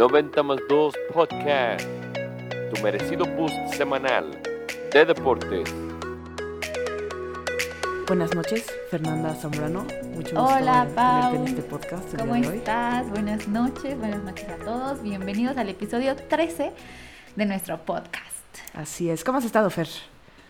90 más 2 Podcast, tu merecido boost semanal de deportes. Buenas noches, Fernanda Zambrano. Mucho gusto Hola, Pau. en este podcast. ¿Cómo estás? Buenas noches, buenas noches a todos. Bienvenidos al episodio 13 de nuestro podcast. Así es. ¿Cómo has estado, Fer?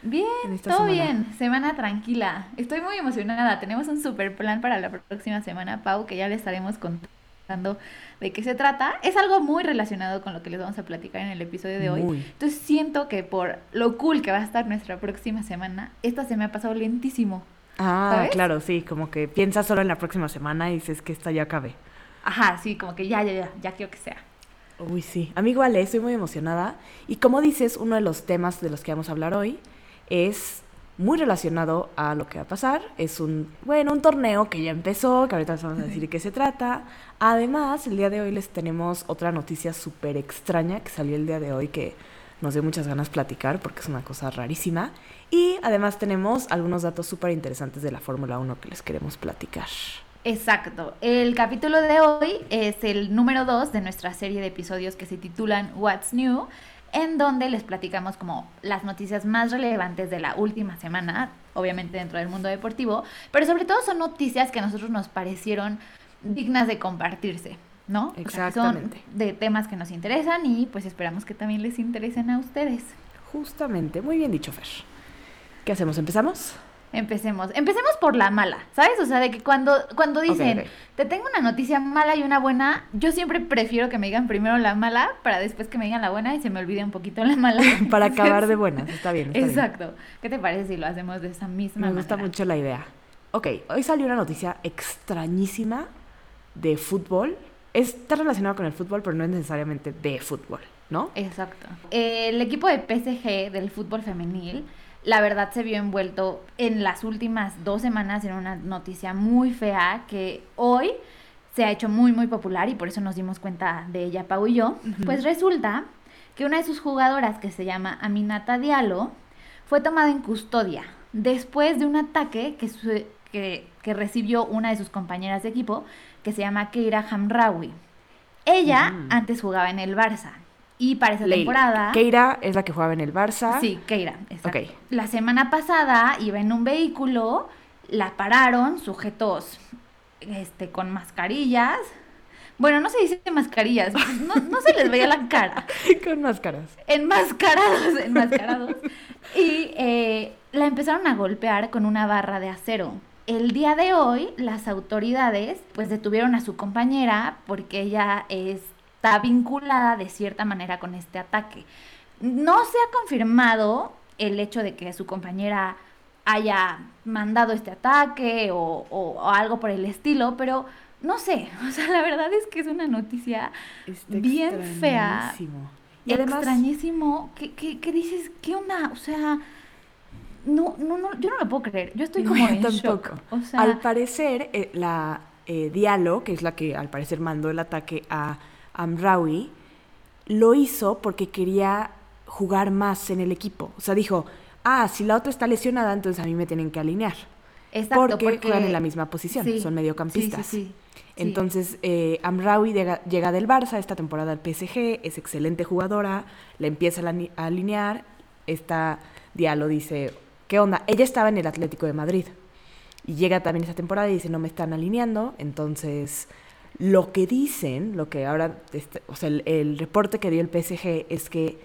Bien, todo semana. bien, semana tranquila. Estoy muy emocionada. Tenemos un super plan para la próxima semana, Pau, que ya le estaremos contando de qué se trata. Es algo muy relacionado con lo que les vamos a platicar en el episodio de hoy. Muy. Entonces siento que por lo cool que va a estar nuestra próxima semana, esta se me ha pasado lentísimo. Ah, ¿Sabes? claro, sí. Como que piensas solo en la próxima semana y dices que esta ya acabe. Ajá, sí, como que ya, ya, ya, ya quiero que sea. Uy, sí. A mí igual, eh, estoy muy emocionada. Y como dices, uno de los temas de los que vamos a hablar hoy es muy relacionado a lo que va a pasar. Es un, bueno, un torneo que ya empezó, que ahorita les vamos a decir de qué se trata. Además, el día de hoy les tenemos otra noticia súper extraña que salió el día de hoy que nos dio muchas ganas platicar porque es una cosa rarísima. Y además tenemos algunos datos súper interesantes de la Fórmula 1 que les queremos platicar. Exacto. El capítulo de hoy es el número 2 de nuestra serie de episodios que se titulan What's New, en donde les platicamos como las noticias más relevantes de la última semana, obviamente dentro del mundo deportivo, pero sobre todo son noticias que a nosotros nos parecieron dignas de compartirse, ¿no? O sea, Exactamente. son de temas que nos interesan y pues esperamos que también les interesen a ustedes. Justamente, muy bien dicho, Fer. ¿Qué hacemos? ¿Empezamos? Empecemos. Empecemos por la mala, ¿sabes? O sea, de que cuando, cuando dicen, te tengo una noticia mala y una buena, yo siempre prefiero que me digan primero la mala para después que me digan la buena y se me olvide un poquito la mala. Para acabar de buenas, está bien. Está bien. Exacto. ¿Qué te parece si lo hacemos de esa misma Me gusta manera? mucho la idea. Ok, hoy salió una noticia extrañísima de fútbol. Está relacionado con el fútbol, pero no es necesariamente de fútbol, ¿no? Exacto. El equipo de PSG del fútbol femenil, la verdad se vio envuelto en las últimas dos semanas en una noticia muy fea que hoy se ha hecho muy, muy popular y por eso nos dimos cuenta de ella, Pau y yo. Pues resulta que una de sus jugadoras, que se llama Aminata Diallo, fue tomada en custodia después de un ataque que, su- que, que recibió una de sus compañeras de equipo, que se llama Keira Hamraoui. Ella antes jugaba en el Barça y para esa Leila. temporada... Keira es la que jugaba en el Barça. Sí, Keira, exacto. La semana pasada iba en un vehículo, la pararon, sujetos este, con mascarillas. Bueno, no se dice mascarillas, no, no se les veía la cara. con máscaras. Enmascarados, enmascarados. Y eh, la empezaron a golpear con una barra de acero. El día de hoy, las autoridades pues detuvieron a su compañera porque ella está vinculada de cierta manera con este ataque. No se ha confirmado el hecho de que su compañera haya mandado este ataque o, o- o algo por el estilo, pero no sé, o sea, la verdad es que es una noticia Está bien fea, extrañísimo. Y además, extrañísimo. ¿Qué, qué, qué dices? ¿Qué onda? O sea, no, no, no, yo no lo puedo creer. Yo estoy No, como yo en shock. tampoco. O sea, al parecer, eh, la eh, Diallo, que es la que al parecer mandó el ataque a Amraoui, lo hizo porque quería jugar más en el equipo. O sea, dijo, ah, si la otra está lesionada, entonces a mí me tienen que alinear. exacto, porque, juegan en la misma posición, Sí, son mediocampistas. Sí, sí. Entonces, eh, Amraoui llega, llega del Barça esta temporada al PSG, es excelente jugadora, la empieza a alinear, esta Diallo dice, ¿qué onda? Ella estaba en el Atlético de Madrid y llega también esta temporada y dice, no me están alineando, entonces lo que dicen, lo que ahora, este, o sea, el, el reporte que dio el PSG es que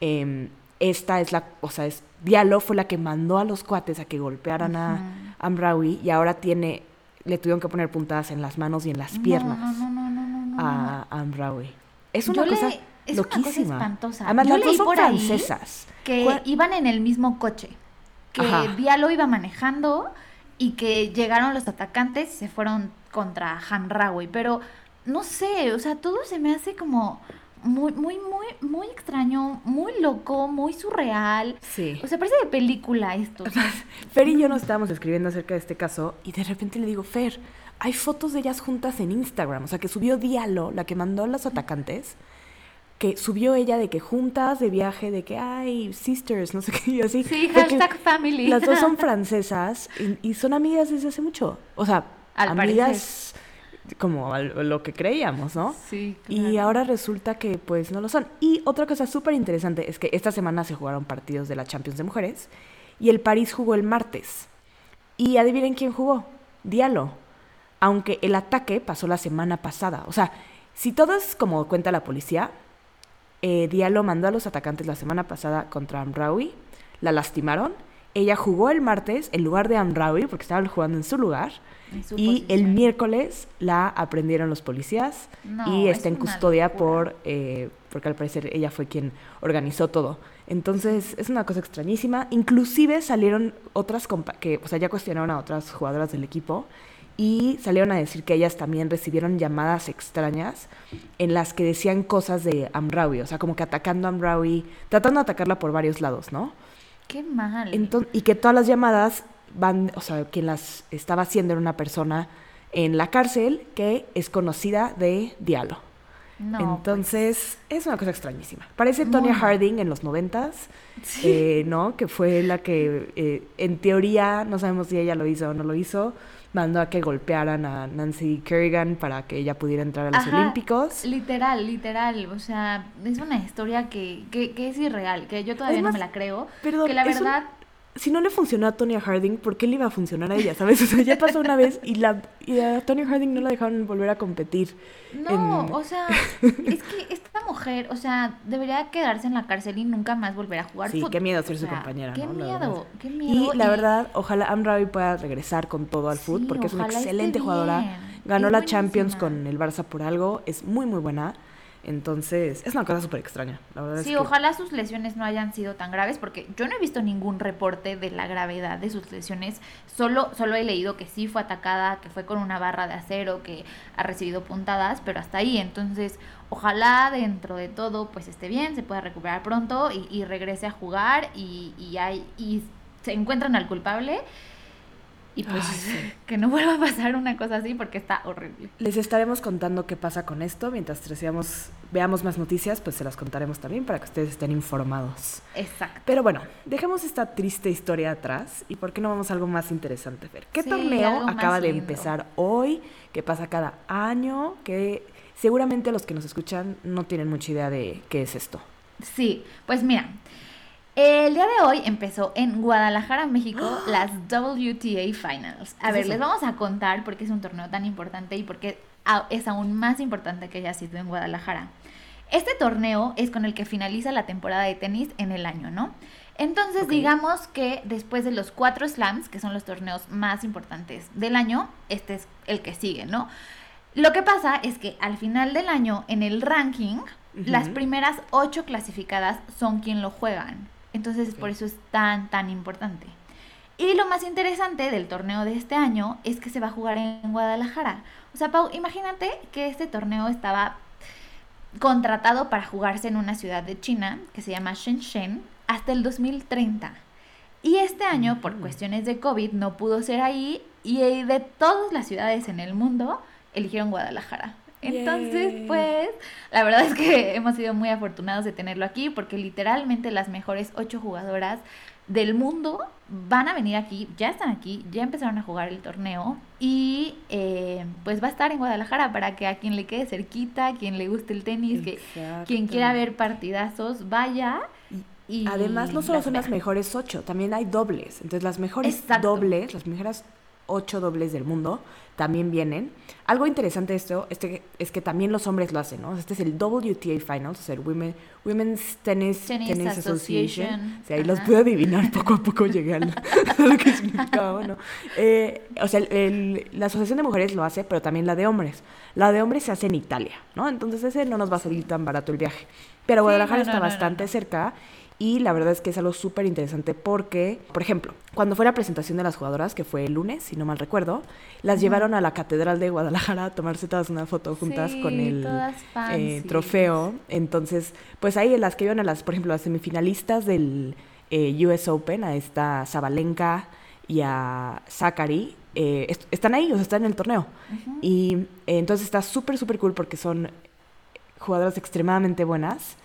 em, esta es la, o sea, es, Diallo fue la que mandó a los cuates a que golpearan a. Amraoui y ahora tiene, le tuvieron que poner puntadas en las manos y en las piernas No, no, no, a Amraoui. Es una Yo cosa le- es una cosa loquísima. espantosa. Además, Yo las dos son por francesas. Que ¿Cuál- iban en el mismo coche. Que Ajá. Diallo iba manejando y que llegaron los atacantes y se fueron contra Hamraoui. Pero no sé, o sea, todo se me hace como muy, muy, muy, muy extraño, muy loco, muy surreal. Sí. O sea, parece de película esto. o sea, Fer y yo nos estábamos escribiendo acerca de este caso y de repente le digo, Fer, hay fotos de ellas juntas en Instagram. O sea, que subió Diallo, la que mandó a los atacantes, que subió ella de que juntas de viaje, de que, ay, sisters, no sé qué, y así. sí, hashtag family. Las dos son francesas y, y son amigas desde hace mucho. O sea, Al amigas como al- lo que creíamos, ¿no? Sí, Y ahora resulta que pues no lo son. Y otra cosa súper interesante es que esta semana se jugaron partidos de la Champions de Mujeres y el París jugó el martes. Y adivinen quién jugó. Diallo. Aunque el ataque pasó la semana pasada. O sea, si todo es como cuenta la policía, eh, Diallo mandó a los atacantes la semana pasada contra Amraoui, la lastimaron. Ella jugó el martes en lugar de Amraoui porque estaban jugando en su lugar. Y el miércoles la aprendieron los policías No, y es está en custodia por, eh, porque al parecer ella fue quien organizó todo. Entonces es una cosa extrañísima. Inclusive salieron otras, compa- que, o sea, ya cuestionaron a otras jugadoras del equipo y salieron a decir que ellas también recibieron llamadas extrañas en las que decían cosas de Amraoui, o sea, como que atacando a Amraoui, tratando de atacarla por varios lados, ¿no? Qué mal. Enton- y que todas las llamadas van, o sea, quien las estaba haciendo era una persona en la cárcel que es conocida de Diallo. no, pues, Entonces, es una cosa extrañísima. Parece Tonya. Harding en los noventas, eh, ¿no? Que fue la que, eh, en teoría, no sabemos si ella lo hizo o no lo hizo, mandó a que golpearan a Nancy Kerrigan para que ella pudiera entrar a los Ajá, Olímpicos. Literal, literal. O sea, es una historia que, que, que es irreal, que yo todavía no me la creo. perdón, que la un- verdad, si no le funcionó a Tonya Harding, ¿por qué le iba a funcionar a ella? ¿Sabes? O sea, ya pasó una vez y, la, y a Tonya Harding no la dejaron volver a competir. no, en- o sea, es que esta mujer, o sea, debería quedarse en la cárcel y nunca más volver a jugar Sí, qué miedo ser su O sea, compañera, Qué miedo, qué miedo. Y la verdad, ojalá Amraoui pueda regresar con todo al Sí, fútbol, porque es una excelente jugadora. Ganó Es la Champions con el Barça por algo, es muy, muy buena. Entonces, es una cosa súper extraña, la verdad Sí, es que... ojalá sus lesiones no hayan sido tan graves, porque yo no he visto ningún reporte de la gravedad de sus lesiones. Solo, solo he leído que sí fue atacada, que fue con una barra de acero, que ha recibido puntadas, pero hasta ahí. Entonces, ojalá dentro de todo, pues esté bien, se pueda recuperar pronto y, y regrese a jugar y, y, hay, y se encuentran al culpable. Y pues Ay, sí. que no vuelva a pasar una cosa así porque está horrible. Les estaremos contando qué pasa con esto. Mientras deseamos- veamos más noticias, pues se las contaremos también para que ustedes estén informados. Exacto. Pero bueno, dejemos esta triste historia atrás y por qué no vamos a algo más interesante, Fer. ¿Qué Sí, torneo acaba de lindo. empezar hoy? ¿Qué pasa cada año? Que seguramente los que nos escuchan no tienen mucha idea de qué es esto. Sí, pues mira, el día de hoy empezó en Guadalajara, México, las WTA Finals. A ¿Qué ver, es les vamos a contar por qué es un torneo tan importante y por qué es aún más importante que haya sido en Guadalajara. Este torneo es con el que finaliza la temporada de tenis en el año, ¿no? Entonces, digamos que después de los cuatro slams, que son los torneos más importantes del año, este es el que sigue, ¿no? Lo que pasa es que al final del año, en el ranking, las primeras ocho clasificadas son quien lo juegan. Entonces, por eso es tan, tan importante. Y lo más interesante del torneo de este año es que se va a jugar en Guadalajara. O sea, Pau, imagínate que este torneo estaba contratado para jugarse en una ciudad de China que se llama Shenzhen hasta el 2030. Y este año, por cuestiones de COVID, no pudo ser ahí y de todas las ciudades en el mundo, eligieron Guadalajara. Entonces, Yay. pues, la verdad es que hemos sido muy afortunados de tenerlo aquí porque literalmente las mejores ocho jugadoras del mundo van a venir aquí, ya están aquí, ya empezaron a jugar el torneo y eh, pues va a estar en Guadalajara para que a quien le quede cerquita, a quien le guste el tenis, que quien quiera ver partidazos, vaya. Y Además, no solo son las mejores ocho, también hay dobles. Entonces, las mejores Exacto. dobles, las mejores ocho dobles del mundo también vienen. Algo interesante de esto este, es que también los hombres lo hacen, ¿no? Este es el WTA Finals, o sea, el Women, Women's Tennis, Tennis Tennis Association. Association. O sea, ahí los Ajá. pude adivinar, poco a poco llegué al- a lo que significaba, bueno. Eh, o sea, el- el- la Asociación de Mujeres lo hace, pero también la de hombres. La de hombres se hace en Italia, ¿no? Entonces ese no nos va a salir tan barato el viaje. Pero Sí, Guadalajara no, está no, no, no, bastante no. cerca y la verdad es que es algo súper interesante porque, por ejemplo, cuando fue la presentación de las jugadoras, que fue el lunes, si no mal recuerdo, las llevaron a la Catedral de Guadalajara a tomarse todas una foto juntas Sí, con el eh, trofeo. Entonces, pues ahí las que iban a las, por ejemplo, las semifinalistas del eh, US Open, a esta Zabalenka y a Zachary, eh, est- están ahí, o sea, están en el torneo. Y entonces está súper, súper cool porque son jugadoras extremadamente buenas.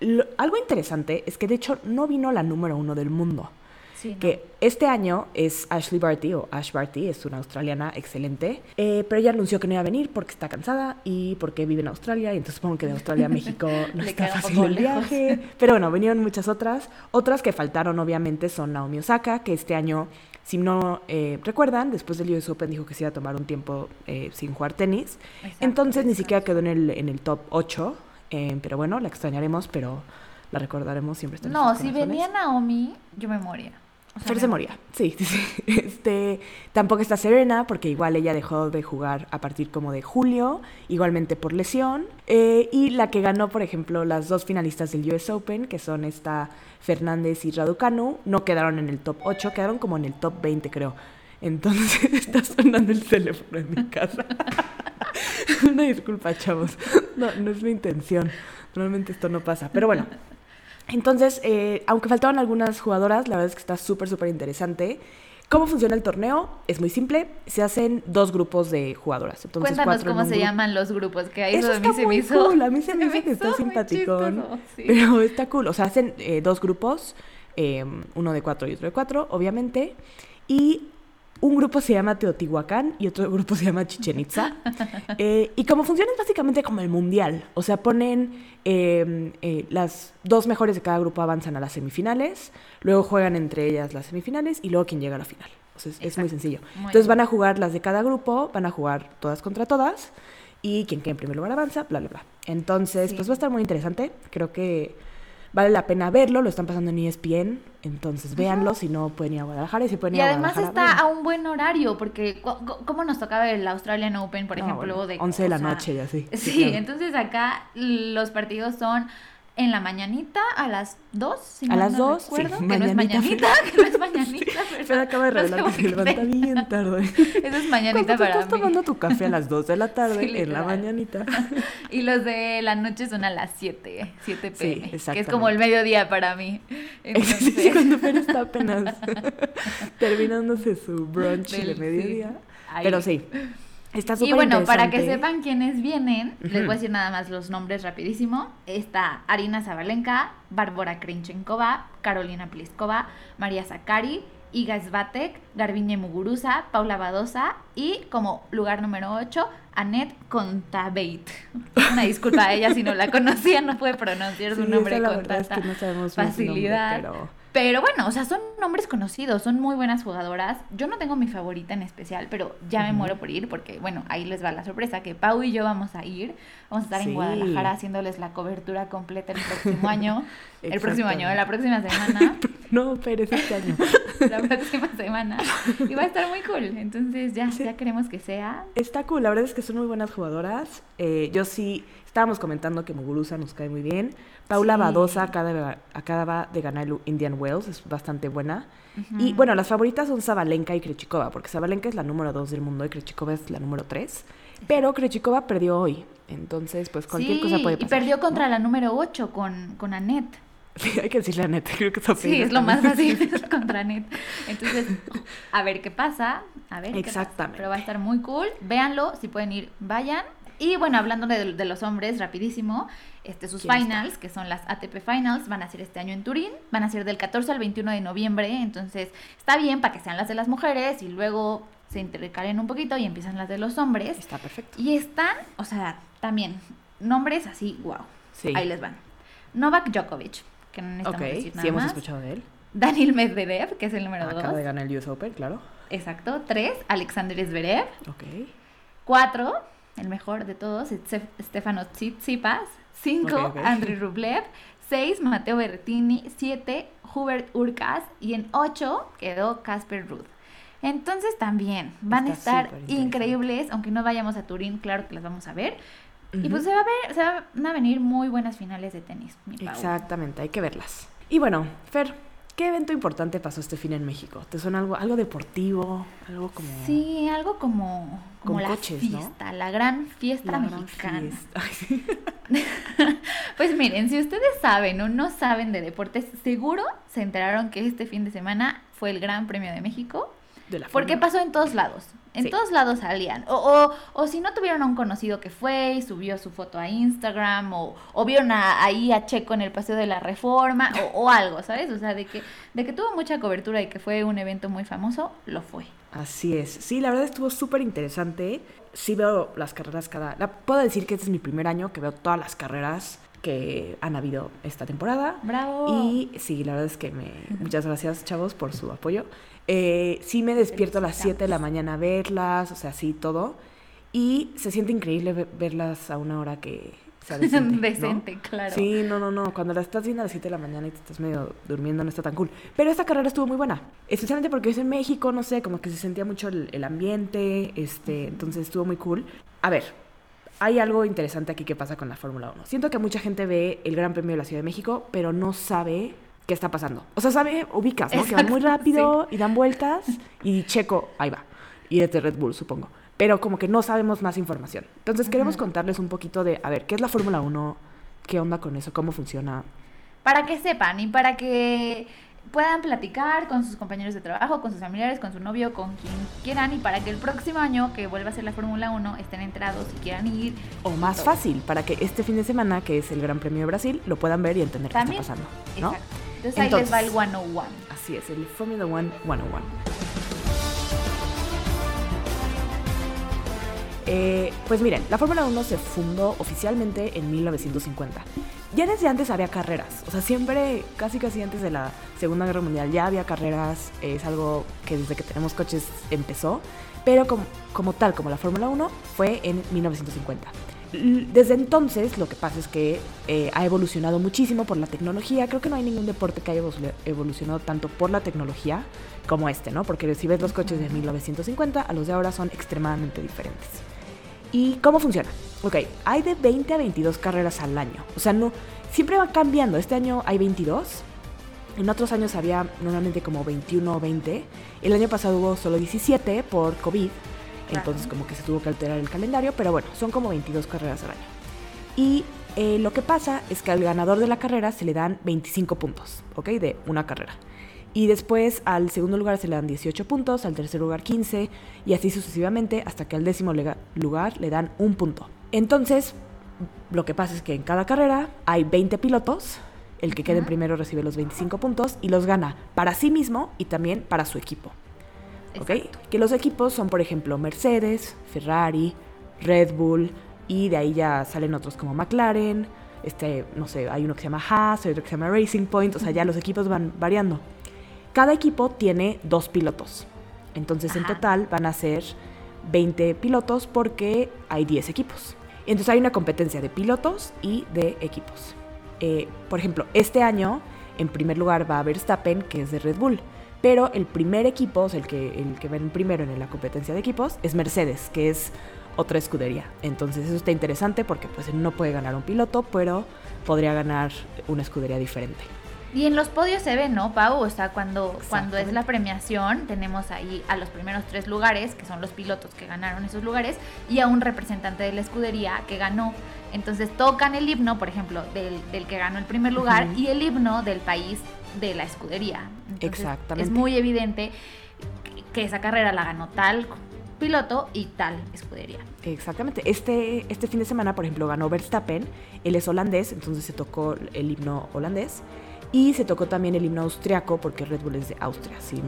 Lo- algo interesante es que de hecho no vino la número uno del mundo. Sí, no. que este año es Ashley Barty o Ash Barty, es una australiana excelente, eh, pero ella anunció que no iba a venir porque está cansada y porque vive en Australia y entonces supongo que de Australia a México no está fácil el viaje. Pero bueno, vinieron muchas otras. Otras que faltaron obviamente son Naomi Osaka, que este año, si no eh, recuerdan, después del US Open dijo que se iba a tomar un tiempo eh, sin jugar tenis. Exacto, Entonces ni siquiera quedó en el, en el top 8, eh, pero bueno, la extrañaremos, pero la recordaremos siempre. No, si venía Naomi, yo me moría. O sea, Fer me se moría, sí, sí, sí. Este, tampoco está Serena, porque igual ella dejó de jugar a partir como de julio, igualmente por lesión. Eh, y la que ganó, por ejemplo, las dos finalistas del US Open, que son esta Fernández y Raducanu, no quedaron en el top 8, quedaron como en el top 20, creo. Entonces está sonando el teléfono en mi casa. Una disculpa, chavos. No, no es mi intención. Normalmente esto no pasa. Pero bueno, entonces, eh, aunque faltaban algunas jugadoras, la verdad es que está súper, súper interesante. ¿Cómo funciona el torneo? Es muy simple. Se hacen dos grupos de jugadoras. Entonces, Cuéntanos cuatro cómo se llaman los grupos, que ahí Eso a mí se me muy hizo. cool. A mí se me hizo que está sí. Pero está cool. O sea, hacen eh, dos grupos, eh, uno de cuatro y otro de cuatro, obviamente. Y un grupo se llama Teotihuacán y otro grupo se llama Chichen Itza. Eh, y como funciona es básicamente como el mundial. O sea, ponen eh, eh, las dos mejores de cada grupo avanzan a las semifinales, luego juegan entre ellas las semifinales y luego quien llega a la final. O sea, es, es muy sencillo. Muy Entonces van a jugar las de cada grupo, van a jugar todas contra todas y quien quede en primer lugar avanza, bla, bla, bla. Entonces, Sí. pues va a estar muy interesante. Creo que vale la pena verlo. Lo están pasando en ESPN. Entonces, véanlo. Si no pueden ir a Guadalajara y si pueden Y ir a además Guadalajara, está a un buen horario, porque ¿cómo nos tocaba el Australian Open, por No, ejemplo? bueno, de 11 de la sea, noche y así. Sí, claro. entonces acá los partidos son en la mañanita a las 2, si A las no 2, sí, recuerdo, que no es mañanita, mañanita, que no es mañanita, ¿verdad? acaba de No sé revelar que se levanta te- bien tarde. Eso es mañanita Cuando para estás mí. tomando tu café a las 2 de la tarde, Sí, en la mañanita. Y los de la noche son a las 7, 7 Sí, pm, que es como el mediodía para mí. Sí, Entonces, cuando Fer está apenas terminándose su brunch Del- de sí. mediodía. Pero sí, está súper Y bueno, para que interesante. sepan quiénes vienen, les voy a decir nada más los nombres rapidísimo. Está Arina Zabalenka, Bárbara Krinchenková, Carolina Pliskova, María Zakari, Iga Svatek, Garbiñe Muguruza, Paula Badosa y como lugar número 8, Annette Contaveit. Una disculpa a ella si no la conocía, no puede pronunciar su Sí, nombre con verdad es tanta que no sabemos bien su nombre, facilidad. pero... Pero bueno, o sea, son nombres conocidos, son muy buenas jugadoras. Yo no tengo mi favorita en especial, pero ya me muero por ir porque, bueno, ahí les va la sorpresa, que Pau y yo vamos a ir. Vamos a estar Sí. en Guadalajara haciéndoles la cobertura completa el próximo año. el próximo año, la próxima semana. No, pero es este año. la próxima semana. Y va a estar muy cool. Entonces ya, Sí. ya queremos que sea. Está cool, la verdad es que son muy buenas jugadoras. Eh, yo sí, estábamos comentando que Muguruza nos cae muy bien. Paula Sí. Badosa acaba, acaba de ganar el Indian Wells, es bastante buena. Y bueno, las favoritas son Zabalenka y Krejcikova, porque Zabalenka es la número 2 del mundo y Krejcikova es la número 3. Pero Krejcikova perdió hoy, entonces pues cualquier Sí, cosa puede y pasar. perdió ¿no? contra la número 8 con, con Annette. Sí, hay que decirle la neta, creo que eso Sí, es lo más fácil es contra Net. Entonces, a ver qué pasa. A ver qué pasa. Exactamente. Pero va a estar muy cool. Véanlo, si pueden ir, vayan. Y bueno, hablando de, de los hombres, rapidísimo, este, sus finals, que son las ATP Finals, van a ser este año en Turín, van a ser del 14 al 21 de noviembre, entonces está bien para que sean las de las mujeres y luego se intercalen un poquito y empiezan las de los hombres. Está perfecto. Y están, o sea, también nombres así, wow. Sí. Ahí les van. Novak Djokovic, que no necesitamos decir nada sí hemos más. escuchado de él. Daniel Medvedev, que es el número Acaba de 2. ganar el US Open, claro. Exacto. 3, Alexander Zverev. Ok. 4, el mejor de todos, Stef- Stefano Tsitsipas. 5, Ok, ok. Andriy Rublev. 6, Mateo Berrettini. 7, Hubert Urkas. Y en 8 quedó Casper Ruud. Entonces también van a estar increíbles, aunque no vayamos a Turín, claro que las vamos a ver. Y pues se, va a ver, se van a venir muy buenas finales de tenis. mi Pau. Exactamente, hay que verlas. Y bueno, Fer, ¿qué evento importante pasó este fin en México? ¿Te suena algo, algo deportivo? Algo como... Sí, algo como, como la coches, ¿no? fiesta, la gran fiesta la gran mexicana. fiesta. Ay, sí. Pues miren, si ustedes saben o no saben de deportes, seguro se enteraron que este fin de semana fue el Gran Premio de México. De la Porque pasó en todos lados. En Sí. todos lados salían. O, o, o si no tuvieron a un conocido que fue y subió su foto a Instagram, o, o vieron a- ahí a Checo en el Paseo de la Reforma, o, o algo, ¿sabes? O sea, de que, de que tuvo mucha cobertura y que fue un evento muy famoso, lo fue. Así es. Sí, la verdad estuvo súper interesante. Sí veo las carreras cada... la- puedo decir que este es mi primer año que veo todas las carreras que han habido esta temporada. ¡Bravo! Y sí, la verdad es que me... Muchas gracias, chavos, por su apoyo. Eh, sí me despierto a las 7 de la mañana a verlas, o sea, sí, todo. Y se siente increíble ve- verlas a una hora que sea decente. ¿no? Decente, claro. Sí, no, no, no. Cuando la estás viendo a las 7 de la mañana y te estás medio durmiendo, no está tan cool. Pero esta carrera estuvo muy buena. Especialmente porque es en México, no sé, como que se sentía mucho el, el ambiente. Este, entonces estuvo muy cool. A ver, hay algo interesante aquí que pasa con la Fórmula 1. Siento que mucha gente ve el Gran Premio de la Ciudad de México, pero no sabe qué está pasando. O sea, sabe, ubicas, ¿no? que van muy rápido y dan vueltas y Checo, ahí va. Y es de Red Bull, supongo. Pero como que no sabemos más información. Entonces queremos contarles un poquito de, a ver, ¿qué es la Fórmula 1? ¿Qué onda con eso? ¿Cómo funciona? Para que sepan y para que puedan platicar con sus compañeros de trabajo, con sus familiares, con su novio, con quien quieran y para que el próximo año que vuelva a ser la Fórmula 1 estén enterados y quieran ir. O más Todo. fácil, para que este fin de semana, que es el Gran Premio de Brasil, lo puedan ver y entender qué está pasando. ¿no? Exacto. Entonces, ahí les va el Entonces- 101. Así es, el Formula One 101. Eh, pues miren, la Fórmula 1 se fundó oficialmente en 1950. Ya desde antes había carreras, o sea, siempre, casi casi antes de la Segunda Guerra Mundial ya había carreras, es algo que desde que tenemos coches empezó, pero como, como tal, como la Fórmula 1, fue en 1950. Desde entonces lo que pasa es que eh, ha evolucionado muchísimo por la tecnología. Creo que no hay ningún deporte que haya evolu- evolucionado tanto por la tecnología como este, ¿no? Porque si ves los coches de 1950, a los de ahora son extremadamente diferentes. ¿Y cómo funciona? Ok, hay de 20 a 22 carreras al año. O sea, no, siempre va cambiando. Este año hay 22. En otros años había normalmente como 21 o 20. El año pasado hubo solo 17 por COVID. Entonces como que se tuvo que alterar el calendario. Pero bueno, son como 22 carreras al año. Y eh, lo que pasa es que al ganador de la carrera se le dan 25 puntos, ¿ok? De una carrera. Y después al segundo lugar se le dan 18 puntos, al tercer lugar 15 y así sucesivamente hasta que al décimo lugar le dan un punto. Entonces, lo que pasa es que en cada carrera hay 20 pilotos, el que quede en primero recibe los 25 puntos y los gana para sí mismo y también para su equipo. Que los equipos son, por ejemplo, Mercedes, Ferrari, Red Bull, y de ahí ya salen otros como McLaren, este, no sé, hay uno que se llama Haas, hay otro que se llama Racing Point, o sea, ya los equipos van variando. Cada equipo tiene dos pilotos, entonces en total van a ser 20 pilotos porque hay 10 equipos. Entonces hay una competencia de pilotos y de equipos. Eh, por ejemplo, este año en primer lugar va Verstappen, que es de Red Bull. Pero el primer equipo, o sea, el que, el que va en primero en la competencia de equipos, es Mercedes, que es otra escudería. Entonces eso está interesante porque pues no puede ganar un piloto, pero podría ganar una escudería diferente. Y en los podios se ve, ¿no, Pau? O sea, cuando, cuando es la premiación, tenemos ahí a los primeros tres lugares, que son los pilotos que ganaron esos lugares, y a un representante de la escudería que ganó. Entonces tocan el himno, por ejemplo, del, del que ganó el primer lugar Ujú. y el himno del país de la escudería. Entonces, Exactamente. Es muy evidente que- esa carrera la ganó tal piloto y tal escudería. Exactamente. Este, este fin de semana, por ejemplo, ganó Verstappen. Él es holandés, entonces se tocó el himno holandés. Y se tocó también el himno austriaco, porque Red Bull es de Austria, si,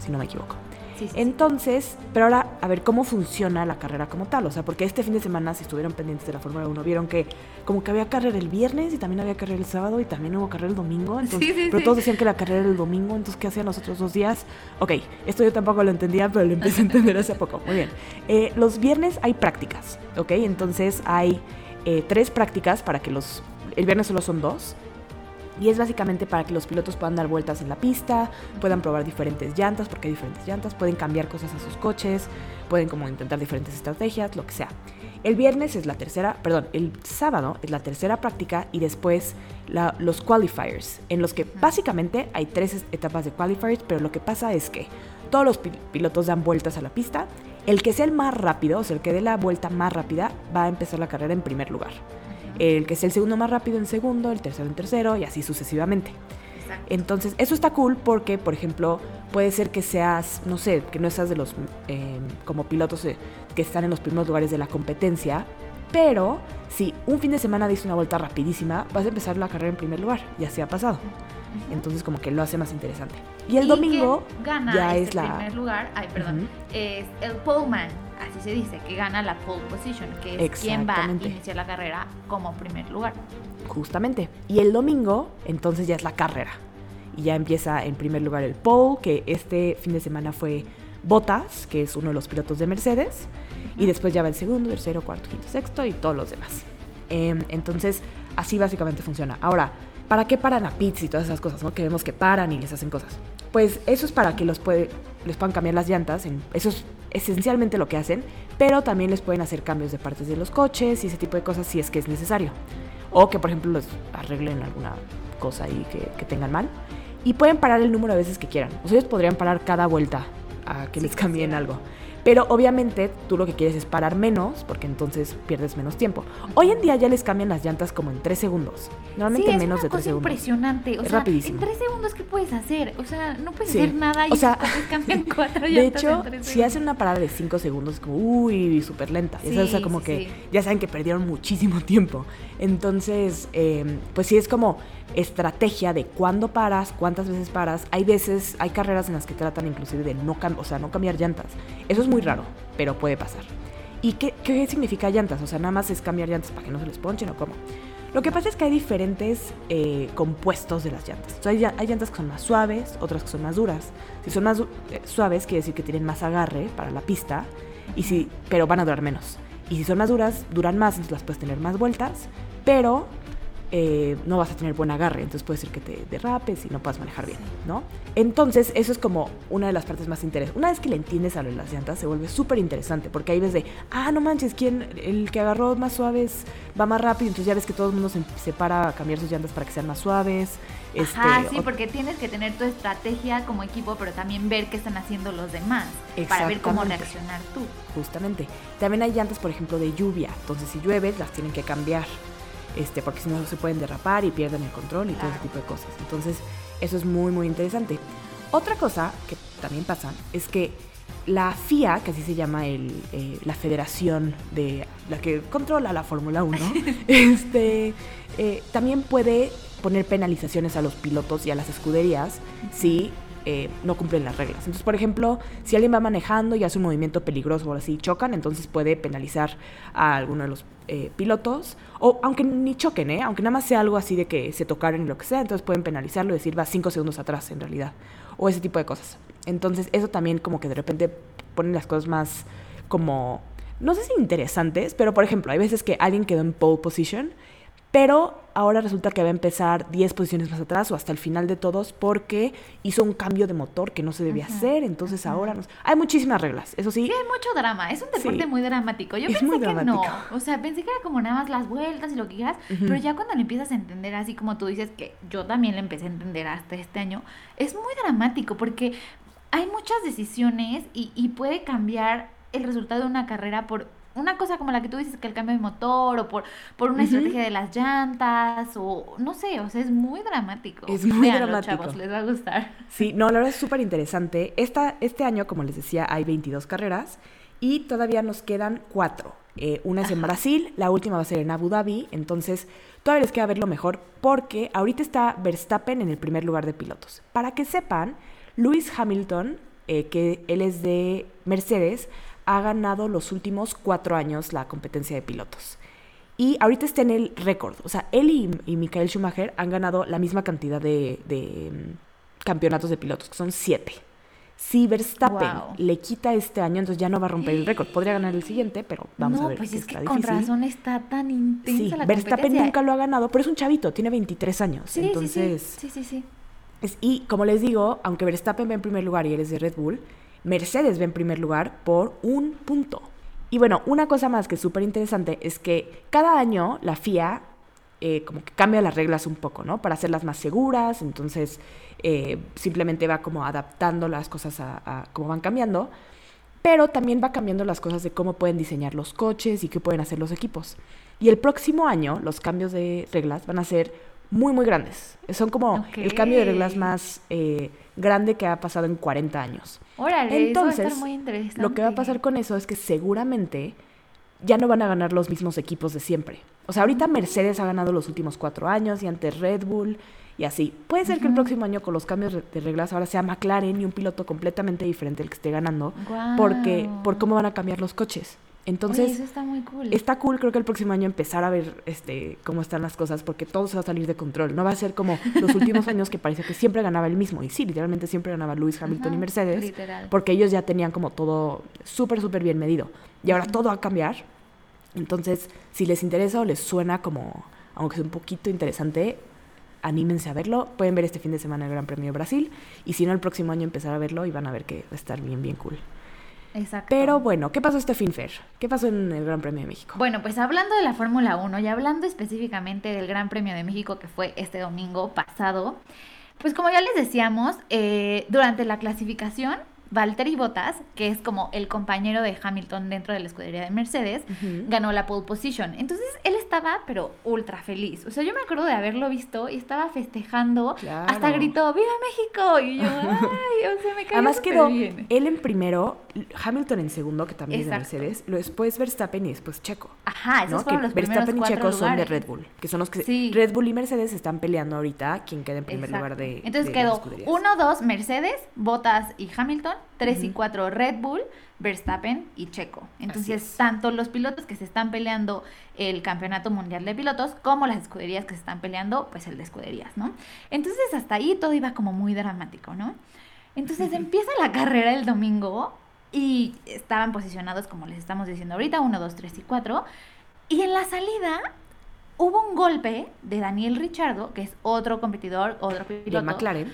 si no me equivoco. Sí, sí. Entonces, pero ahora a ver cómo funciona la carrera como tal. O sea, porque este fin de semana, si estuvieron pendientes de la Fórmula 1, vieron que como que había carrera el viernes y también había carrera el sábado y también hubo carrera el domingo. Entonces, Sí, sí, pero todos decían que la carrera era el domingo, entonces ¿qué hacían los otros dos días? Ok, esto yo tampoco lo entendía, pero lo empecé a entender hace poco. Muy bien. Eh, los viernes hay prácticas, ¿ok? Entonces hay eh, tres prácticas para que los... El viernes solo son dos. Y es básicamente para que los pilotos puedan dar vueltas en la pista, puedan probar diferentes llantas, porque hay diferentes llantas, pueden cambiar cosas a sus coches, pueden como intentar diferentes estrategias, lo que sea. El viernes es la tercera, perdón, el sábado es la tercera práctica y después la- los qualifiers, en los que básicamente hay tres es- etapas de qualifiers, pero lo que pasa es que todos los pil- pilotos dan vueltas a la pista. El que sea el más rápido, o sea, el que dé la vuelta más rápida, va a empezar la carrera en primer lugar. El que sea el segundo más rápido en segundo, el tercero en tercero y así sucesivamente. Exacto. Entonces, eso está cool porque, por ejemplo, puede ser que seas, no sé, que no estás de los, eh, como pilotos eh, que están en los primeros lugares de la competencia, pero si un fin de semana diste una vuelta rapidísima, vas a empezar la carrera en primer lugar, ya se ha pasado. Entonces, como que lo hace más interesante. Y el Y domingo gana ya este es la... primer lugar, ay, perdón, es el poleman, así se dice, que gana la pole position, que es quien va a iniciar la carrera como primer lugar. Justamente. Y el domingo, entonces ya es la carrera. Y ya empieza en primer lugar el pole, que este fin de semana fue Bottas, que es uno de los pilotos de Mercedes. Y después ya va el segundo, tercero, cuarto, quinto, sexto y todos los demás. Em, entonces, así básicamente funciona. Ahora, ¿para qué paran a pits y todas esas cosas? ¿no? Que vemos que paran y les hacen cosas. Pues eso es para que los puede, les puedan cambiar las llantas. en- eso es esencialmente lo que hacen. Pero también les pueden hacer cambios de partes de los coches y ese tipo de cosas si es que es necesario. O que, por ejemplo, los arreglen alguna cosa ahí que, que tengan mal. Y pueden parar el número de veces que quieran. O sea, ellos podrían parar cada vuelta a que les cambien algo. Pero obviamente tú lo que quieres es parar menos, porque entonces pierdes menos tiempo. Hoy en día ya les cambian las llantas como en 3 segundos. Normalmente sí, es menos una de 3 cosa segundos. impresionante. O Es sea, rapidísimo. en tres segundos, ¿qué puedes hacer? O sea, no puedes Sí. hacer nada y O sea, cambian cuatro De llantas hecho, en tres si hacen una parada de 5 segundos, es como, uy, súper lenta. Sabes, o sea, Sí, como sí, que sí. ya saben que perdieron muchísimo tiempo. Entonces, eh, pues sí es como estrategia de cuándo paras, cuántas veces paras. Hay veces, hay carreras en las que tratan inclusive de no, o sea, no cambiar llantas. Eso es muy raro, pero puede pasar. ¿Y qué, qué significa llantas? O sea, nada más es cambiar llantas para que no se les ponchen o cómo. Lo que pasa es que hay diferentes eh, compuestos de las llantas. O sea, hay, llan- hay llantas que son más suaves, otras que son más duras. Si son más eh, suaves, quiere decir que tienen más agarre para la pista, y si, pero van a durar menos. Y si son más duras, duran más, entonces las puedes tener más vueltas, pero eh, no vas a tener buen agarre, entonces puede ser que te derrapes y no puedas manejar bien, ¿no? Entonces, eso es como una de las partes más interesantes. Una vez que le entiendes a lo de las llantas, se vuelve súper interesante, porque ahí ves de, ah, no manches, ¿quién, el que agarró más suaves va más rápido, entonces ya ves que todo el mundo se, se para a cambiar sus llantas para que sean más suaves. Este, Ajá, sí, porque tienes que tener tu estrategia como equipo, pero también ver qué están haciendo los demás para ver cómo reaccionar tú. Justamente. También hay llantas, por ejemplo, de lluvia. Entonces, si llueve, las tienen que cambiar. Este, porque si no se pueden derrapar y pierden el control y todo ese tipo de cosas. Entonces, eso es muy, muy interesante. Otra cosa que también pasa es que la FIA, que así se llama el, eh, la federación de la que controla la Fórmula 1, este, eh, también puede poner penalizaciones a los pilotos y a las escuderías si eh, no cumplen las reglas. Entonces, por ejemplo, si alguien va manejando y hace un movimiento peligroso o así, chocan, entonces puede penalizar a alguno de los eh, pilotos, o aunque ni choquen, ¿eh? aunque nada más sea algo así de que se tocaron y lo que sea, entonces pueden penalizarlo y decir va cinco segundos atrás en realidad, o ese tipo de cosas. Entonces, eso también como que de repente pone las cosas más como, no sé si interesantes, pero por ejemplo, hay veces que alguien quedó en pole position, pero ahora resulta que va a empezar 10 posiciones más atrás o hasta el final de todos porque hizo un cambio de motor que no se debía hacer, entonces ahora no- hay muchísimas reglas, eso sí. Sí, hay mucho drama. Es un deporte Sí. muy dramático. Yo Es pensé muy que dramático. no. O sea, pensé que era como nada más las vueltas y lo que quieras. Pero ya cuando lo empiezas a entender, así como tú dices, que yo también lo empecé a entender hasta este año, es muy dramático porque hay muchas decisiones y, y puede cambiar el resultado de una carrera por una cosa como la que tú dices, que el cambio de motor o por, por una estrategia de las llantas o no sé, o sea, es muy dramático. Es muy Véanlo, dramático. chavos, les va a gustar. Sí, no, la verdad es súper interesante. Esta, este año, como les decía, hay 22 carreras y todavía nos quedan cuatro. Eh, una es en Ajá. Brasil, la última va a ser en Abu Dhabi, entonces todavía les queda ver lo mejor porque ahorita está Verstappen en el primer lugar de pilotos. Para que sepan, Lewis Hamilton, eh, que él es de Mercedes, ha ganado los últimos cuatro años la competencia de pilotos. Y ahorita está en el récord. O sea, él y, y Michael Schumacher han ganado la misma cantidad de, de, mm, campeonatos de pilotos, que son siete. Si Verstappen Wow. le quita este año, entonces ya no va a romper el récord. Podría ganar el siguiente, pero vamos no, a ver. pues que es que con difícil. razón está tan intensa Sí, la Verstappen competencia. nunca lo ha ganado, pero es un chavito, tiene 23 años. Sí, entonces, sí, sí, sí, sí, sí. es- y como les digo, aunque Verstappen va en primer lugar y eres de Red Bull, Mercedes va en primer lugar por un punto. Y bueno, una cosa más que es súper interesante es que cada año la FIA eh, como que cambia las reglas un poco, ¿no? Para hacerlas más seguras, entonces eh, simplemente va como adaptando las cosas a, a cómo van cambiando, pero también va cambiando las cosas de cómo pueden diseñar los coches y qué pueden hacer los equipos. Y el próximo año los cambios de reglas van a ser muy, muy grandes. Son como el cambio de reglas más eh, grande que ha pasado en 40 años. Órale, Entonces, eso va a estar muy interesante. Lo que va a pasar con eso es que seguramente ya no van a ganar los mismos equipos de siempre. O sea, ahorita Mercedes ha ganado los últimos cuatro años y antes Red Bull y así. Puede ser que el próximo año con los cambios de reglas ahora sea McLaren y un piloto completamente diferente el que esté ganando porque por cómo van a cambiar los coches. Entonces, Oye, eso está muy cool. Está cool, creo que el próximo año empezar a ver este cómo están las cosas, porque todo se va a salir de control. No va a ser como los últimos años que parecía que siempre ganaba el mismo. Y sí, literalmente siempre ganaba Lewis Hamilton Ajá, y Mercedes, literal. porque ellos ya tenían como todo súper, súper bien medido. Y ahora todo va a cambiar. Entonces, si les interesa o les suena como, aunque sea un poquito interesante, anímense a verlo. Pueden ver este fin de semana el Gran Premio de Brasil. Y si no, el próximo año empezar a verlo y van a ver que va a estar bien, bien cool. Exacto. Pero bueno, ¿qué pasó este fin, Fer? ¿Qué pasó en el Gran Premio de México? Bueno, pues hablando de la Fórmula 1 y hablando específicamente del Gran Premio de México que fue este domingo pasado, pues como ya les decíamos, eh, durante la clasificación, Valtteri Bottas, que es como el compañero de Hamilton dentro de la escudería de Mercedes, ganó la pole position. Entonces él estaba, pero ultra feliz. O sea, yo me acuerdo de haberlo visto y estaba festejando. Claro. Hasta gritó, ¡Viva México! Y yo, ¡ay! O sea, me cayó Además quedó bien. él en primero, Hamilton en segundo, que también es de. Mercedes, lo después Verstappen y después Checo. Ajá, esos ¿no? fueron que los primeros Verstappen y Checo son de. Red Bull, que son los que Sí. Red Bull y Mercedes están peleando ahorita quién queda en primer Exacto. lugar de Entonces de quedó escuderías. 1, 2 Mercedes, Bottas y Hamilton, 3 y Ujú. 4 Red Bull, Verstappen y Checo. Entonces, es. tanto los pilotos que se están peleando el campeonato mundial de pilotos como las escuderías que se están peleando, pues el de escuderías, ¿no? Entonces, hasta ahí todo iba como muy dramático, ¿no? Entonces, empieza la carrera el domingo y estaban posicionados, como les estamos diciendo ahorita, 1, 2, 3 y 4. Y en la salida hubo un golpe de Daniel Richardo, que es otro competidor, otro piloto de McLaren.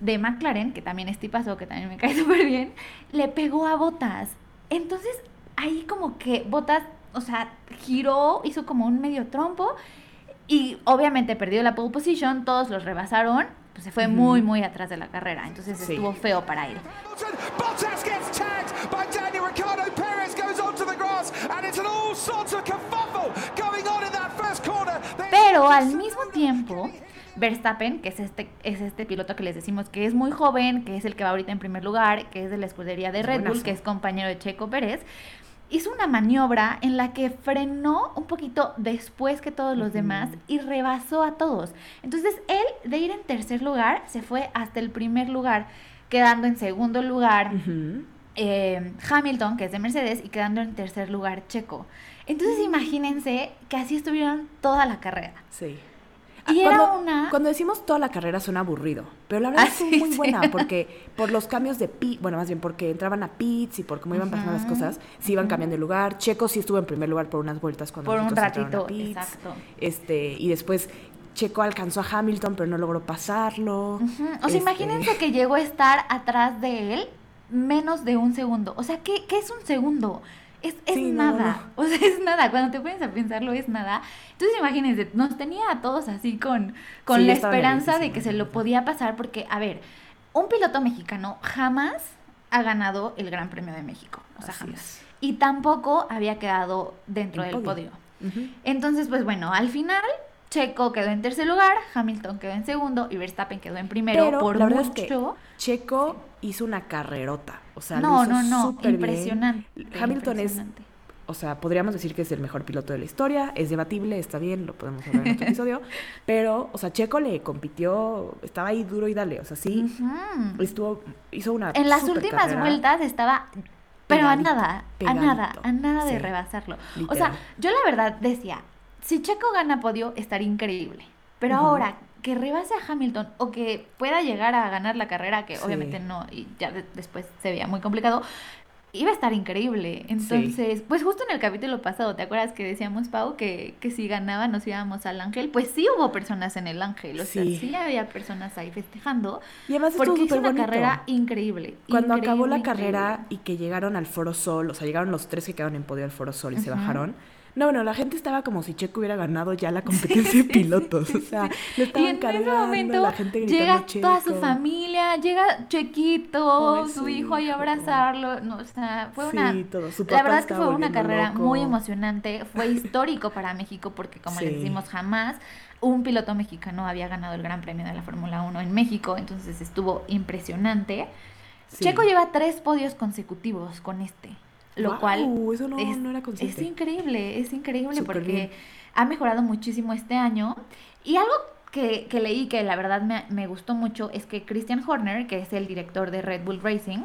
De McLaren, que también es tipazo, que también me cae súper bien, le pegó a Botas. Entonces, ahí como que Botas, o sea, giró, hizo como un medio trompo y obviamente perdió la pole position, todos los rebasaron, pues se fue muy, muy atrás de la carrera. Entonces Sí. estuvo feo para él. Hamilton. Bottas gets tagged by Daniel Ricciardo. Perez goes onto the grass, and it's an all sorts of kerfuffle going on in that first corner. They- Pero al mismo tiempo, Verstappen, que es este, es este piloto que les decimos que es muy joven, que es el que va ahorita en primer lugar, que es de la escudería de Red Bull, que es compañero de Checo Pérez, hizo una maniobra en la que frenó un poquito después que todos los demás y rebasó a todos. Entonces él, de ir en tercer lugar, se fue hasta el primer lugar, quedando en segundo lugar eh, Hamilton, que es de Mercedes, y quedando en tercer lugar Checo. Entonces imagínense que así estuvieron toda la carrera. Sí. Y Ah, era cuando, una- Cuando decimos toda la carrera suena aburrido, pero la verdad Ah, estuvo sí, muy sí. buena porque por los cambios de pit, bueno, más bien porque entraban a pits y por cómo iban pasando las cosas, se iban cambiando de lugar. Checo sí estuvo en primer lugar por unas vueltas cuando Por un entraron a ratito, pits. exacto. Este, y después Checo alcanzó a Hamilton, pero no logró pasarlo. O sea, Este, imagínense que llegó a estar atrás de él menos de un segundo. O sea, ¿qué, qué es un segundo? Es, es Sí, no, no, nada. O sea, es nada. Cuando te pones a pensarlo, es nada. Entonces, imagínense, nos tenía a todos así con, con Sí, la esperanza de que se lo podía pasar, porque, a ver, un piloto mexicano jamás ha ganado el Gran Premio de México. O sea, Así jamás. es. Y tampoco había quedado dentro En del podio. Entonces, pues bueno, al final Checo quedó en tercer lugar, Hamilton quedó en segundo y Verstappen quedó en primero Pero por la mucho. es que Checo hizo una carrerota. O sea, no, lo hizo no, no, bien. impresionante. Hamilton es. O sea, podríamos decir que es el mejor piloto de la historia, es debatible, está bien, lo podemos hablar en otro episodio, pero, o sea, Checo le compitió, estaba ahí duro y dale, o sea, sí, estuvo, hizo una En las últimas carrera. vueltas estaba, pero a Pegadito, nada, a nada, pegadito, a nada de sí, rebasarlo. O sea, yo la verdad decía, si Checo gana podio, estaría increíble. Pero ahora, que rebase a Hamilton o que pueda llegar a ganar la carrera, que Sí. obviamente no, y ya de- después se veía muy complicado, iba a estar increíble. Entonces, pues justo en el capítulo pasado, ¿te acuerdas que decíamos, Pau, que, que si ganaba nos íbamos al ángel? Pues sí hubo personas en el ángel, o sea, Sí. sí había personas ahí festejando, Y además porque hizo una bonito. carrera increíble. Cuando acabó la increíble, carrera y que llegaron al Foro Sol, o sea, llegaron los tres que quedaron en podio al Foro Sol y se bajaron, No, bueno, la gente estaba como si Checo hubiera ganado ya la competencia de pilotos. O sea, le Y estaban en ese momento la gente llega toda su Checo. familia, llega Chequito, Ay, su hijo ahí a abrazarlo. No, o sea, fue una. Todo. Su La verdad es que fue una carrera loco. muy emocionante. Fue histórico para México porque, como les Sí. decimos, jamás un piloto mexicano había ganado el Gran Premio de la Fórmula 1 en México. Entonces estuvo impresionante. Sí. Checo lleva tres podios consecutivos con este. Lo Guau, cual eso no, es, no era es increíble, es increíble porque bien. ha mejorado muchísimo este año. Y algo que, que leí que la verdad me, me gustó mucho es que Christian Horner, que es el director de Red Bull Racing,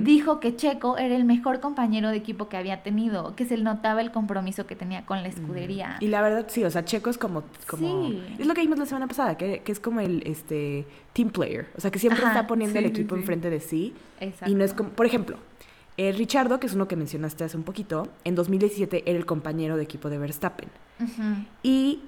dijo que Checo era el mejor compañero de equipo que había tenido, que se notaba el compromiso que tenía con la escudería. Y la verdad, sí, o sea, Checo es como, como Sí. es lo que vimos la semana pasada, que, que es como el este team player, o sea, que siempre Ajá, está poniendo sí, el equipo sí. enfrente de sí Exacto. y no es como, por ejemplo, eh, Richardo, que es uno que mencionaste hace un poquito, en 2017 era el compañero de equipo de Verstappen y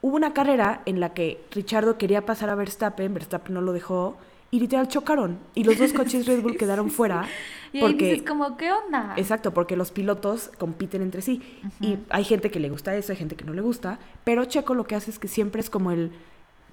hubo una carrera en la que Richardo quería pasar a Verstappen, Verstappen no lo dejó y literal chocaron y los dos coches Red Bull quedaron fuera Y ahí porque dices como, ¿qué onda? Exacto, porque los pilotos compiten entre sí. Y hay gente que le gusta eso, hay gente que no le gusta. Pero Checo lo que hace es que siempre es como el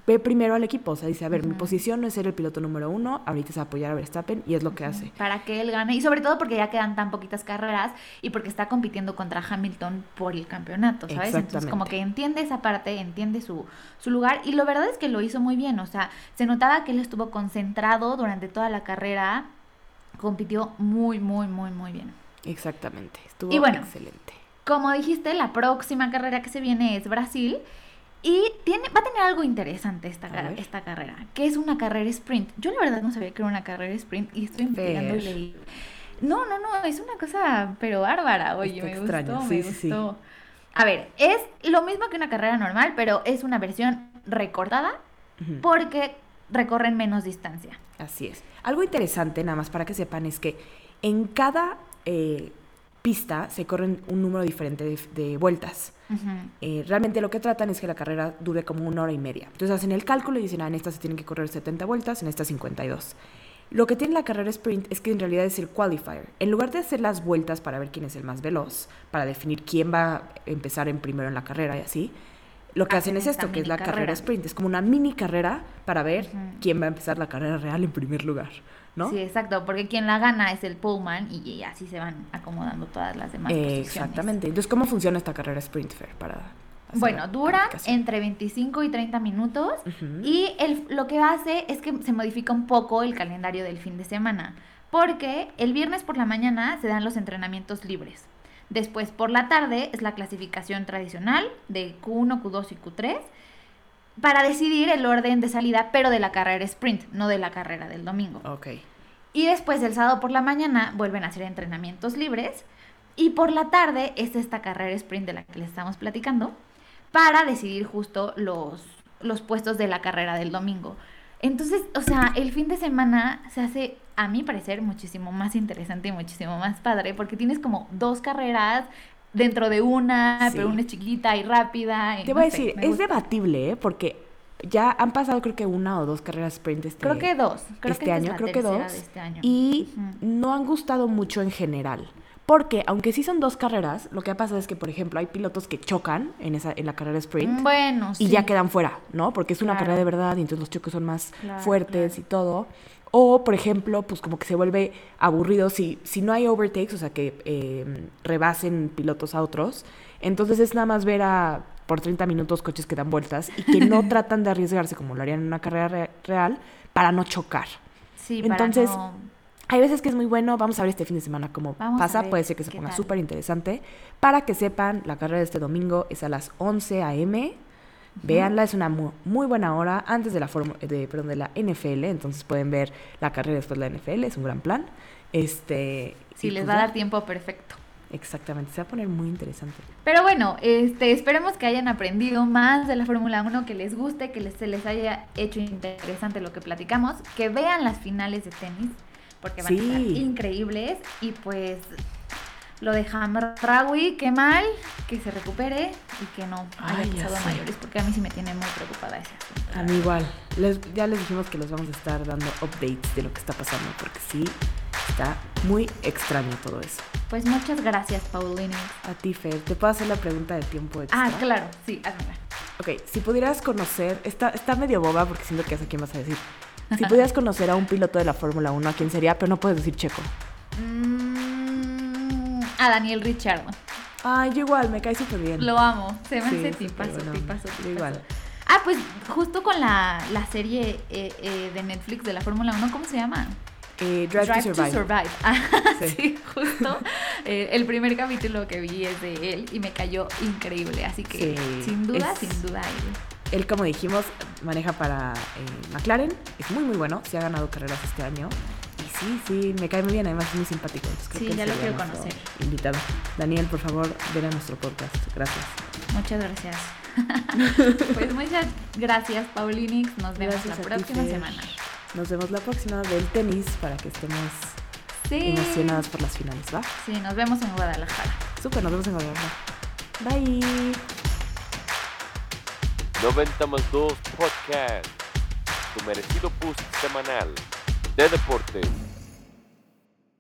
ve primero al equipo. O sea, dice, a ver, mi posición no es ser el piloto número uno, ahorita es apoyar a Verstappen y es lo que hace. Para que él gane. Y sobre todo porque ya quedan tan poquitas carreras y porque está compitiendo contra Hamilton por el campeonato, ¿sabes? Entonces como que entiende esa parte, entiende su, su lugar. Y lo verdad es que lo hizo muy bien. O sea, se notaba que él estuvo concentrado durante toda la carrera. Compitió muy, muy, muy, muy bien. Exactamente. Estuvo Y bueno. excelente. Como dijiste, la próxima carrera que se viene es Brasil. Y tiene, va a tener algo interesante esta, esta carrera, que es una carrera sprint. Yo la verdad no sabía que era una carrera sprint y estoy investigando y leí. No, no, no, es una cosa pero bárbara, oye, Está me extraño, gustó, sí, me sí, sí. gustó. A ver, es lo mismo que una carrera normal, pero es una versión recortada porque recorren menos distancia. Así es. Algo interesante, nada más para que sepan, es que en cada eh, pista se corren un número diferente de, de vueltas. Eh, realmente lo que tratan es que la carrera dure como una hora y media. Entonces hacen el cálculo y dicen, ah, en esta se tienen que correr 70 vueltas, en esta 52. Lo que tiene la carrera sprint es que en realidad es el qualifier. En lugar de hacer las vueltas para ver quién es el más veloz, para definir quién va a empezar en primero en la carrera y así, lo que hacen, Hacen es esto, que es la carrera carrera. sprint. Es como una mini carrera para ver quién va a empezar la carrera real en primer lugar, ¿no? Sí, exacto, porque quien la gana es el pullman y así se van acomodando todas las demás Eh, posiciones. exactamente. Entonces, ¿cómo funciona esta carrera sprint fair para Bueno, dura entre 25 y 30 minutos y el, lo que hace es que se modifica un poco el calendario del fin de semana, porque el viernes por la mañana se dan los entrenamientos libres. Después por la tarde es la clasificación tradicional de Q1, Q2 y Q3 para decidir el orden de salida, pero de la carrera sprint, no de la carrera del domingo. Ok. Y después el sábado por la mañana vuelven a hacer entrenamientos libres. Y por la tarde es esta carrera sprint de la que les estamos platicando para decidir justo los, los puestos de la carrera del domingo. Entonces, o sea, el fin de semana se hace, a mi parecer, muchísimo más interesante y muchísimo más padre porque tienes como dos carreras dentro de una, Sí. pero una es chiquita y rápida. y Te no voy a decir, es gusta. debatible, ¿eh? Porque ya han pasado creo que una o dos carreras sprint este, Creo que dos. Creo este que esta es año, creo que dos. este año. Y no han gustado mucho en general. Porque aunque sí son dos carreras, lo que ha pasado es que, por ejemplo, hay pilotos que chocan en, esa, en la carrera sprint. Bueno, y sí. ya quedan fuera, ¿no? Porque es una Claro. carrera de verdad y entonces los choques son más Claro, fuertes claro. y todo. O, por ejemplo, pues como que se vuelve aburrido si, si no hay overtakes, o sea, que eh, rebasen pilotos a otros. Entonces es nada más ver a por 30 minutos coches que dan vueltas y que no tratan de arriesgarse como lo harían en una carrera re- real para no chocar. Sí, para Entonces, no- Hay veces que es muy bueno, vamos a ver este fin de semana cómo Vamos pasa, puede ser que se ponga súper interesante. Para que sepan, la carrera de este domingo es a las 11 a.m. Véanla, es una mu- muy, buena hora antes de la, de, perdón, de la NFL, entonces pueden ver la carrera después de la NFL, es un gran plan. Este, Sí, les pues va a dar tiempo perfecto. Exactamente, se va a poner muy interesante. Pero bueno, este, esperemos que hayan aprendido más de la Fórmula 1, que les guste, que les, se les haya hecho interesante lo que platicamos, que vean las finales de tenis, porque van a estar increíbles. Y pues lo de Hamraoui, qué mal, que se recupere y que no haya Ay, pasado a mayores, porque a mí sí me tiene muy preocupada ese asunto. A mí igual, Les- ya les dijimos que les vamos a estar dando updates de lo que está pasando, porque sí, Está muy extraño todo eso. Pues muchas gracias, Paulinix. A ti, Fer, ¿te puedo hacer la pregunta de tiempo extra? Ah, claro, sí, házmela. Ok, si pudieras conocer, está, está medio boba porque siento que es a quién vas a decir. Si pudieras conocer a un piloto de la Fórmula 1, ¿a quién sería? Pero no puedes decir Checo. Mm, a Daniel Richardo. Ay, yo igual, me cae súper bien. Lo amo. Se me Sí, hace súper tipazo, tipazo, tipazo. igual. Ah, pues justo con la, la serie eh, eh, de Netflix de la Fórmula 1, ¿cómo se llama? Eh, Drive, to Survive. Ah, Sí. sí. justo. eh, el primer capítulo que vi es de él y me cayó increíble. Así que, Sí, sin duda, es- sin duda, él. Él, como dijimos, maneja para eh, McLaren. Es muy, muy bueno. Se ha ganado carreras este año. Sí, sí, me cae muy bien. Además, es muy simpático. Creo Sí, que ya lo quiero conocer. Invitado. Daniel, por favor, ven a nuestro podcast. Gracias. Muchas gracias. pues muchas gracias, Paulinix. Nos vemos Gracias la ti, próxima semana. Nos vemos la próxima del tenis para que estemos Sí. emocionadas por las finales, ¿va? Sí, nos vemos en Guadalajara. Súper, nos vemos en Guadalajara. Bye. 90 más 2 Podcast, tu merecido boost semanal de deportes.